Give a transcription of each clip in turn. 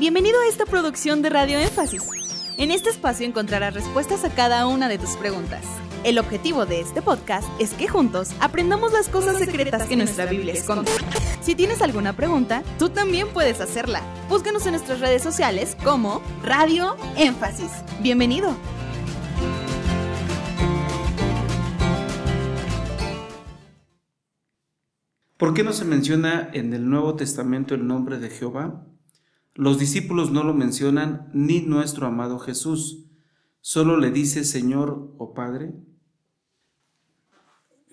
Bienvenido a esta producción de Radio Énfasis. En este espacio encontrarás respuestas a cada una de tus preguntas. El objetivo de este podcast es que juntos aprendamos las cosas secretas que nuestra Biblia esconde. Si tienes alguna pregunta, tú también puedes hacerla. Búscanos en nuestras redes sociales como Radio Énfasis. Bienvenido. ¿Por qué no se menciona en el Nuevo Testamento el nombre de Jehová? Los discípulos no lo mencionan ni nuestro amado Jesús. Solo le dice Señor o Padre.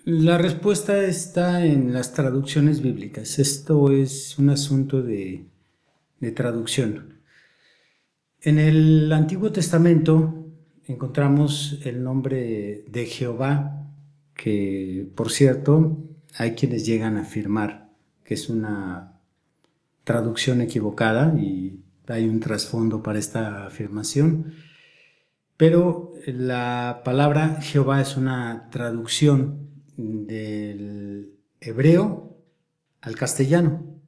La respuesta está en las traducciones bíblicas. Esto es un asunto de, de traducción. En el Antiguo Testamento encontramos el nombre de Jehová, que por cierto hay quienes llegan a afirmar que es una traducción equivocada y hay un trasfondo para esta afirmación, pero la palabra Jehová es una traducción del hebreo al castellano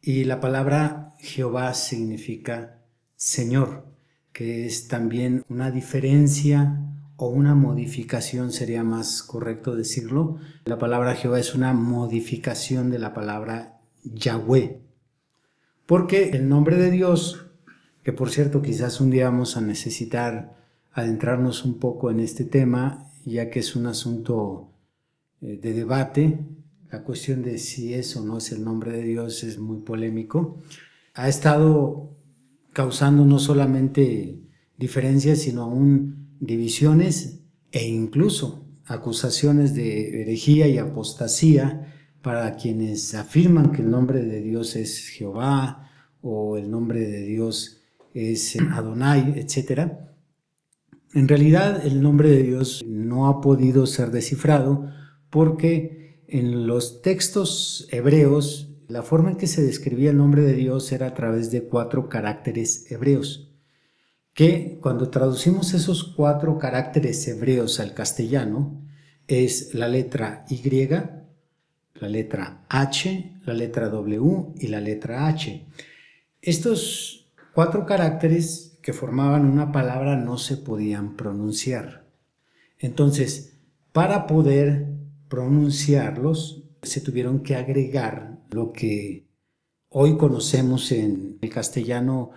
y la palabra Jehová significa Señor, que es también una diferencia o una modificación sería más correcto decirlo. La palabra Jehová es una modificación de la palabra Yahweh. Porque el nombre de Dios, que por cierto quizás un día vamos a necesitar adentrarnos un poco en este tema, ya que es un asunto eh, de debate, la cuestión de si es o no es el nombre de Dios es muy polémico, ha estado causando no solamente diferencias, sino aún divisiones e incluso acusaciones de herejía y apostasía para quienes afirman que el nombre de Dios es Jehová o el nombre de Dios es Adonai, etc. En realidad el nombre de Dios no ha podido ser descifrado porque en los textos hebreos la forma en que se describía el nombre de Dios era a través de cuatro caracteres hebreos que cuando traducimos esos cuatro caracteres hebreos al castellano es la letra Y, la letra H, la letra W y la letra H. Estos cuatro caracteres que formaban una palabra no se podían pronunciar. Entonces, para poder pronunciarlos, se tuvieron que agregar lo que hoy conocemos en el castellano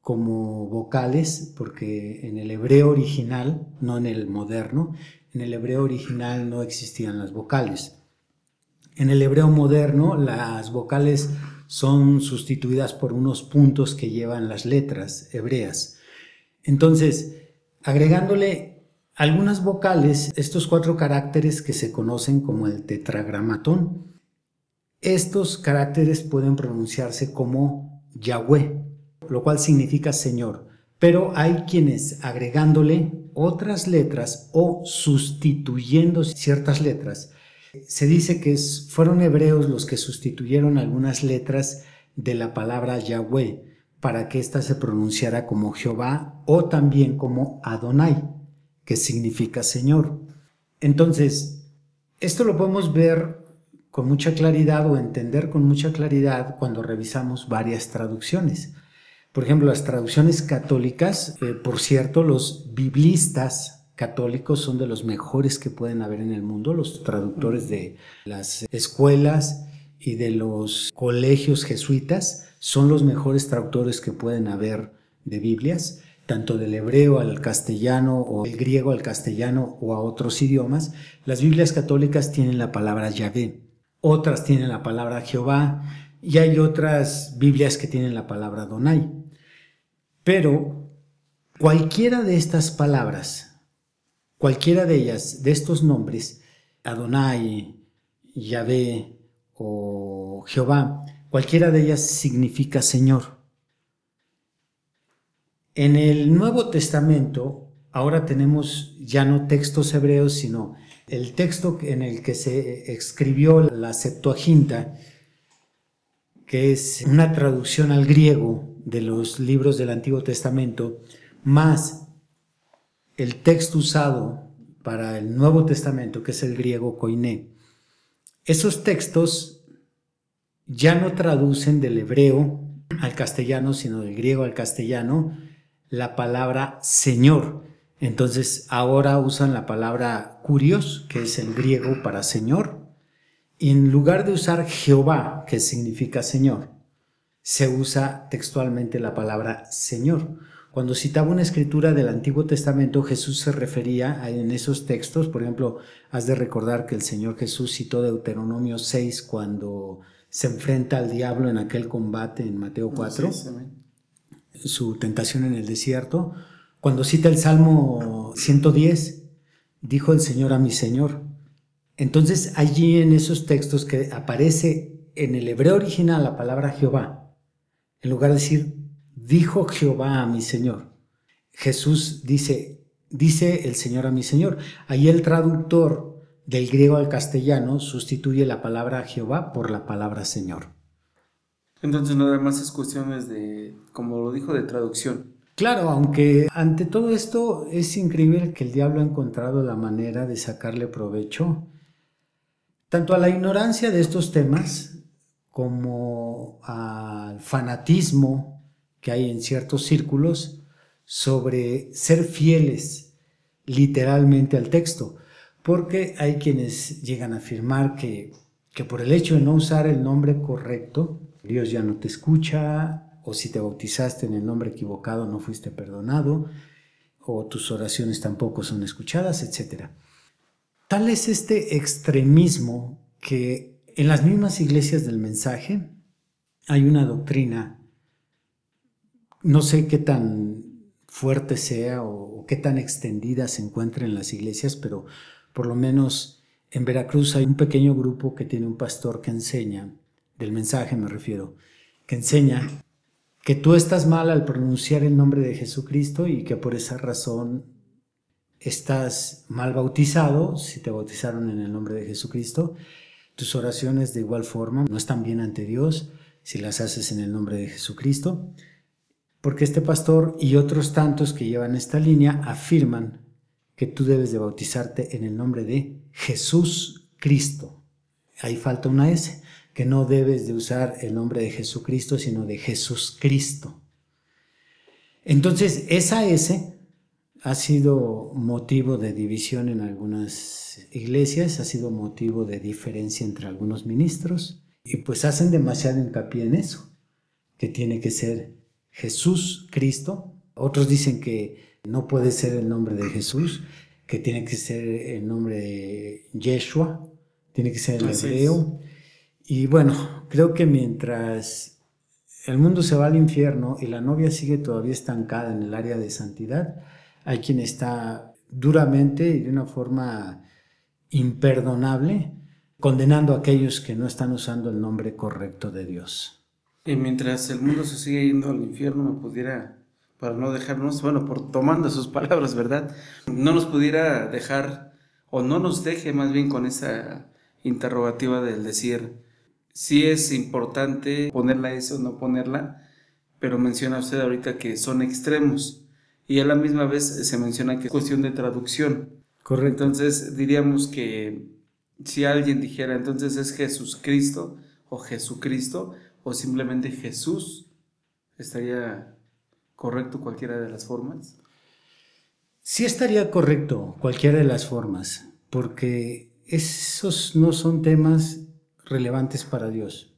como vocales, porque en el hebreo original, no en el moderno, en el hebreo original no existían las vocales. En el hebreo moderno las vocales son sustituidas por unos puntos que llevan las letras hebreas. Entonces, agregándole algunas vocales, estos cuatro caracteres que se conocen como el tetragramatón, estos caracteres pueden pronunciarse como Yahweh, lo cual significa Señor. Pero hay quienes agregándole otras letras o sustituyendo ciertas letras, se dice que fueron hebreos los que sustituyeron algunas letras de la palabra Yahweh para que ésta se pronunciara como Jehová o también como Adonai, que significa Señor. Entonces, esto lo podemos ver con mucha claridad o entender con mucha claridad cuando revisamos varias traducciones. Por ejemplo, las traducciones católicas, eh, por cierto, los biblistas católicos son de los mejores que pueden haber en el mundo, los traductores de las escuelas y de los colegios jesuitas son los mejores traductores que pueden haber de Biblias, tanto del hebreo al castellano o el griego al castellano o a otros idiomas. Las Biblias católicas tienen la palabra Yahvé, otras tienen la palabra Jehová y hay otras Biblias que tienen la palabra Donai. Pero cualquiera de estas palabras, cualquiera de ellas, de estos nombres, Adonai, Yahvé o Jehová, cualquiera de ellas significa Señor. En el Nuevo Testamento ahora tenemos ya no textos hebreos, sino el texto en el que se escribió la Septuaginta, que es una traducción al griego de los libros del Antiguo Testamento, más el texto usado para el Nuevo Testamento, que es el griego koiné. Esos textos ya no traducen del hebreo al castellano, sino del griego al castellano, la palabra Señor. Entonces ahora usan la palabra curios, que es el griego para Señor, y en lugar de usar Jehová, que significa Señor, se usa textualmente la palabra Señor. Cuando citaba una escritura del Antiguo Testamento, Jesús se refería a, en esos textos, por ejemplo, has de recordar que el Señor Jesús citó Deuteronomio 6 cuando se enfrenta al diablo en aquel combate en Mateo 4, su tentación en el desierto. Cuando cita el Salmo 110, dijo el Señor a mi Señor. Entonces allí en esos textos que aparece en el hebreo original la palabra Jehová, en lugar de decir, dijo Jehová a mi Señor, Jesús dice, dice el Señor a mi Señor. Allí el traductor del griego al castellano sustituye la palabra Jehová por la palabra Señor. Entonces nada más es cuestiones de, como lo dijo, de traducción. Claro, aunque ante todo esto es increíble que el diablo ha encontrado la manera de sacarle provecho tanto a la ignorancia de estos temas como al fanatismo que hay en ciertos círculos sobre ser fieles literalmente al texto porque hay quienes llegan a afirmar que, que por el hecho de no usar el nombre correcto, Dios ya no te escucha, o si te bautizaste en el nombre equivocado no fuiste perdonado, o tus oraciones tampoco son escuchadas, etc. Tal es este extremismo que en las mismas iglesias del mensaje hay una doctrina, no sé qué tan fuerte sea o, qué tan extendida se encuentre en las iglesias, pero por lo menos en Veracruz hay un pequeño grupo que tiene un pastor que enseña, del mensaje me refiero, que enseña que tú estás mal al pronunciar el nombre de Jesucristo y que por esa razón estás mal bautizado, si te bautizaron en el nombre de Jesucristo, tus oraciones de igual forma no están bien ante Dios si las haces en el nombre de Jesucristo, porque este pastor y otros tantos que llevan esta línea afirman que tú debes de bautizarte en el nombre de Jesús Cristo. Ahí falta una S, que no debes de usar el nombre de Jesucristo, sino de Jesús Cristo. Entonces, esa S ha sido motivo de división en algunas iglesias, ha sido motivo de diferencia entre algunos ministros, y pues hacen demasiado hincapié en eso, que tiene que ser Jesús Cristo. Otros dicen que no puede ser el nombre de Jesús, que tiene que ser el nombre de Yeshua, tiene que ser el hebreo. Y bueno, creo que mientras el mundo se va al infierno y la novia sigue todavía estancada en el área de santidad, hay quien está duramente y de una forma imperdonable condenando a aquellos que no están usando el nombre correcto de Dios. Y mientras el mundo se sigue yendo al infierno, me pudiera para no dejarnos, bueno, por tomando sus palabras, ¿verdad? No nos pudiera dejar, o no nos deje más bien con esa interrogativa del decir, si es importante ponerla eso o no ponerla, pero menciona usted ahorita que son extremos y a la misma vez se menciona que es cuestión de traducción. Correcto. Entonces diríamos que si alguien dijera entonces es Jesús Cristo o Jesucristo o simplemente Jesús, estaría correcto cualquiera de las formas? Sí estaría correcto cualquiera de las formas, porque esos no son temas relevantes para Dios.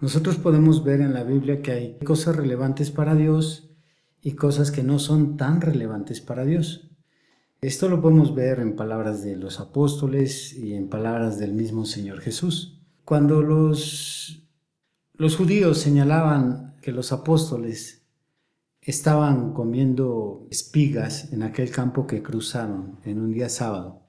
Nosotros podemos ver en la Biblia que hay cosas relevantes para Dios y cosas que no son tan relevantes para Dios. Esto lo podemos ver en palabras de los apóstoles y en palabras del mismo Señor Jesús. Cuando los, los judíos señalaban que los apóstoles estaban comiendo espigas en aquel campo que cruzaron en un día sábado.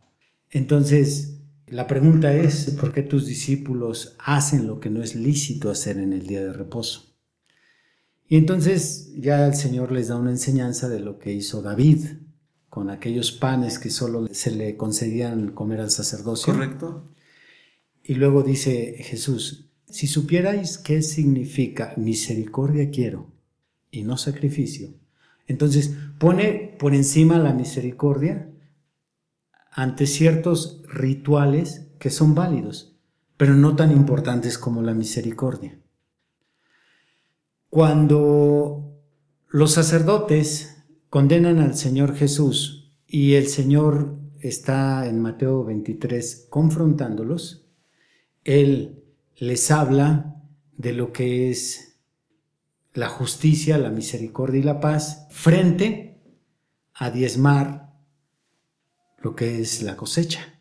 Entonces, la pregunta es, ¿por qué tus discípulos hacen lo que no es lícito hacer en el día de reposo? Y entonces ya el Señor les da una enseñanza de lo que hizo David con aquellos panes que solo se le concedían comer al sacerdocio. Correcto. Y luego dice Jesús, si supierais qué significa misericordia quiero y no sacrificio. Entonces pone por encima la misericordia ante ciertos rituales que son válidos, pero no tan importantes como la misericordia. Cuando los sacerdotes condenan al Señor Jesús y el Señor está en Mateo 23 confrontándolos, Él les habla de lo que es la justicia, la misericordia y la paz frente a diezmar lo que es la cosecha,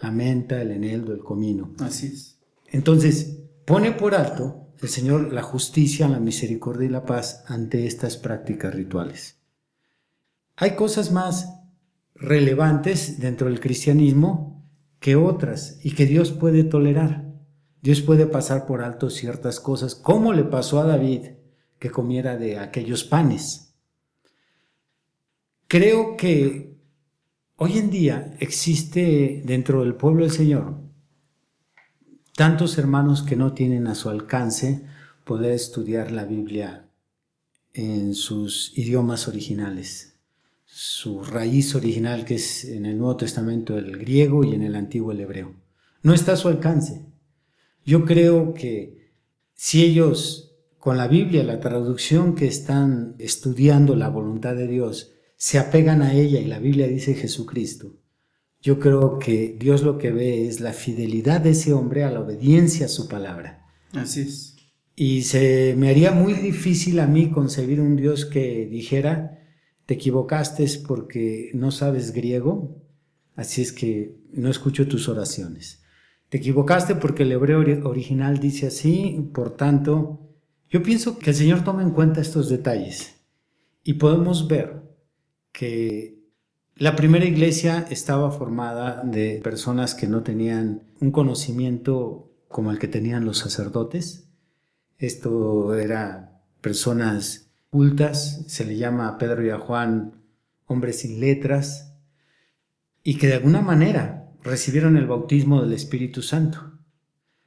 la menta, el eneldo, el comino. Así es. Entonces, pone por alto el Señor la justicia, la misericordia y la paz ante estas prácticas rituales. Hay cosas más relevantes dentro del cristianismo que otras y que Dios puede tolerar. Dios puede pasar por alto ciertas cosas, como le pasó a David que comiera de aquellos panes. Creo que hoy en día existe dentro del pueblo del Señor tantos hermanos que no tienen a su alcance poder estudiar la Biblia en sus idiomas originales, su raíz original que es en el Nuevo Testamento el griego y en el Antiguo el hebreo. No está a su alcance. Yo creo que si ellos con la Biblia, la traducción que están estudiando la voluntad de Dios, se apegan a ella y la Biblia dice Jesucristo, yo creo que Dios lo que ve es la fidelidad de ese hombre a la obediencia a su palabra. Así es. Y se me haría muy difícil a mí concebir un Dios que dijera, te equivocaste porque no sabes griego, así es que no escucho tus oraciones. Te equivocaste porque el hebreo original dice así, por tanto, yo pienso que el Señor toma en cuenta estos detalles y podemos ver que la primera iglesia estaba formada de personas que no tenían un conocimiento como el que tenían los sacerdotes. Esto era personas cultas, se le llama a Pedro y a Juan hombres sin letras, y que de alguna manera recibieron el bautismo del Espíritu Santo.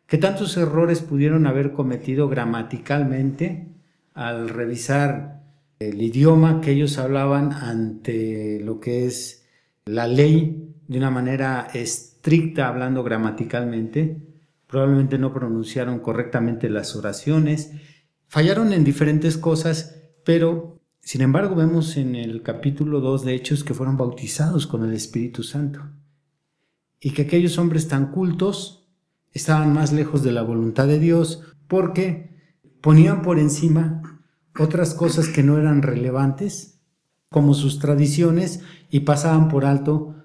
¿Qué tantos errores pudieron haber cometido gramaticalmente al revisar el idioma que ellos hablaban ante lo que es la ley de una manera estricta hablando gramaticalmente? Probablemente no pronunciaron correctamente las oraciones, fallaron en diferentes cosas, pero sin embargo vemos en el capítulo 2 de Hechos que fueron bautizados con el Espíritu Santo y que aquellos hombres tan cultos estaban más lejos de la voluntad de Dios porque ponían por encima otras cosas que no eran relevantes, como sus tradiciones, y pasaban por alto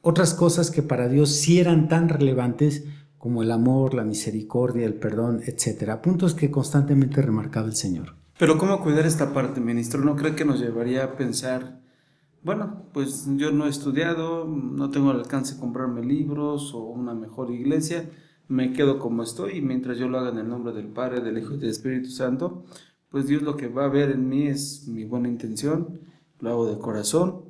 otras cosas que para Dios sí eran tan relevantes como el amor, la misericordia, el perdón, etc. Puntos que constantemente remarcaba el Señor. Pero ¿cómo cuidar esta parte, ministro? ¿No cree que nos llevaría a pensar bueno, pues yo no he estudiado, no tengo el alcance de comprarme libros o una mejor iglesia, me quedo como estoy y mientras yo lo haga en el nombre del Padre, del Hijo y del Espíritu Santo, pues Dios lo que va a ver en mí es mi buena intención, lo hago de corazón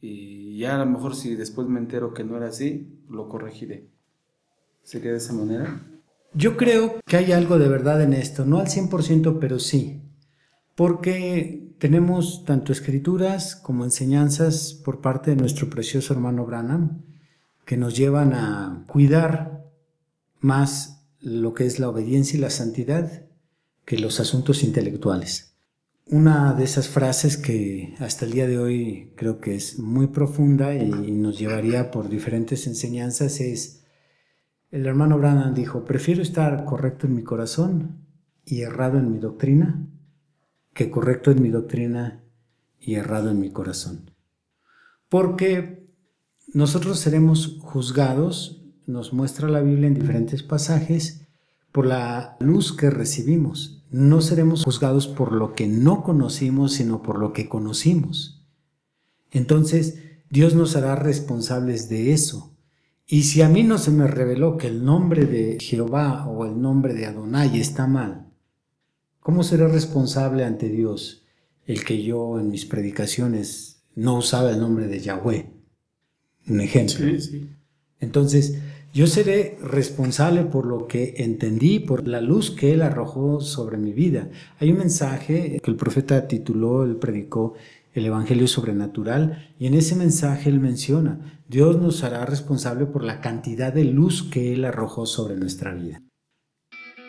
y ya a lo mejor si después me entero que no era así, lo corregiré. ¿Se queda de esa manera? Yo creo que hay algo de verdad en esto, no al 100%, pero sí, porque tenemos tanto escrituras como enseñanzas por parte de nuestro precioso hermano Branham que nos llevan a cuidar más lo que es la obediencia y la santidad que los asuntos intelectuales. Una de esas frases que hasta el día de hoy creo que es muy profunda y nos llevaría por diferentes enseñanzas es, el hermano Branham dijo, prefiero estar correcto en mi corazón y errado en mi doctrina que correcto en mi doctrina y errado en mi corazón. Porque nosotros seremos juzgados, nos muestra la Biblia en diferentes pasajes, por la luz que recibimos. No seremos juzgados por lo que no conocimos, sino por lo que conocimos. Entonces, Dios nos hará responsables de eso. Y si a mí no se me reveló que el nombre de Jehová o el nombre de Adonai está mal, ¿Cómo seré responsable ante Dios el que yo en mis predicaciones no usaba el nombre de Yahweh? Un ejemplo. Entonces, yo seré responsable por lo que entendí, por la luz que Él arrojó sobre mi vida. Hay un mensaje que el profeta tituló, él predicó, el Evangelio sobrenatural, y en ese mensaje Él menciona, Dios nos hará responsable por la cantidad de luz que Él arrojó sobre nuestra vida.